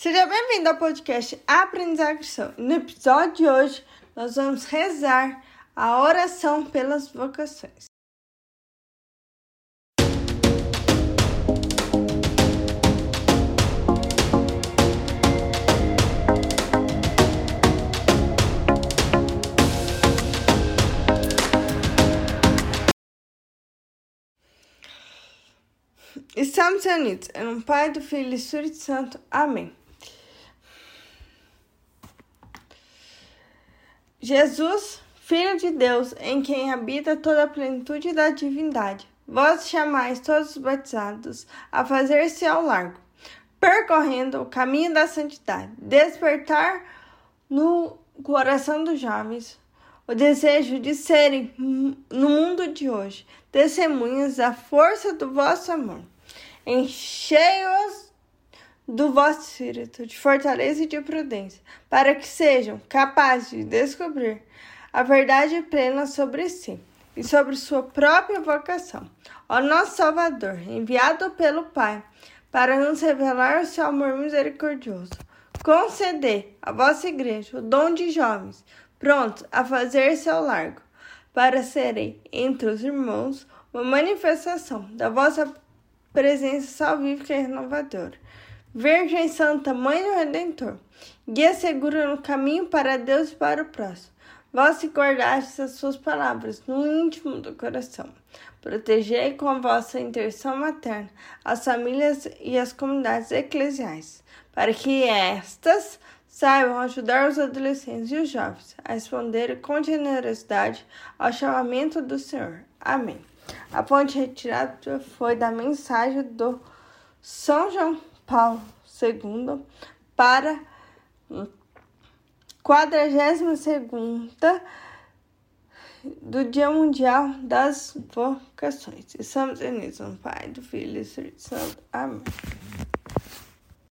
Seja bem-vindo ao podcast Aprendizagem Cristão. No episódio de hoje, nós vamos rezar a oração pelas vocações. Estamos unidos em um Pai, do Filho e do Espírito Santo. Amém. Jesus, Filho de Deus, em quem habita toda a plenitude da divindade, vós chamais todos os batizados a fazer-se ao largo, percorrendo o caminho da santidade, despertar no coração dos jovens o desejo de serem, no mundo de hoje, testemunhas da força do vosso amor. Enchei-os do vosso espírito de fortaleza e de prudência, para que sejam capazes de descobrir a verdade plena sobre si e sobre sua própria vocação. Ó nosso Salvador, enviado pelo Pai, para nos revelar o seu amor misericordioso, conceder à vossa igreja o dom de jovens, prontos a fazer seu largo, para serem entre os irmãos uma manifestação da vossa presença salvífica e renovadora Virgem Santa, Mãe do Redentor, guia segura no caminho para Deus e para o próximo. Vós se guardastes as suas palavras no íntimo do coração. Protegei com a vossa intercessão materna as famílias e as comunidades eclesiais, para que estas saibam ajudar os adolescentes e os jovens a responder com generosidade ao chamamento do Senhor. Amém. A ponte retirada foi da mensagem do São João Paulo II para 42 segunda do Dia Mundial das Vocações. Estamos unidos no Pai, do Filho e do Espírito Santo. Amém.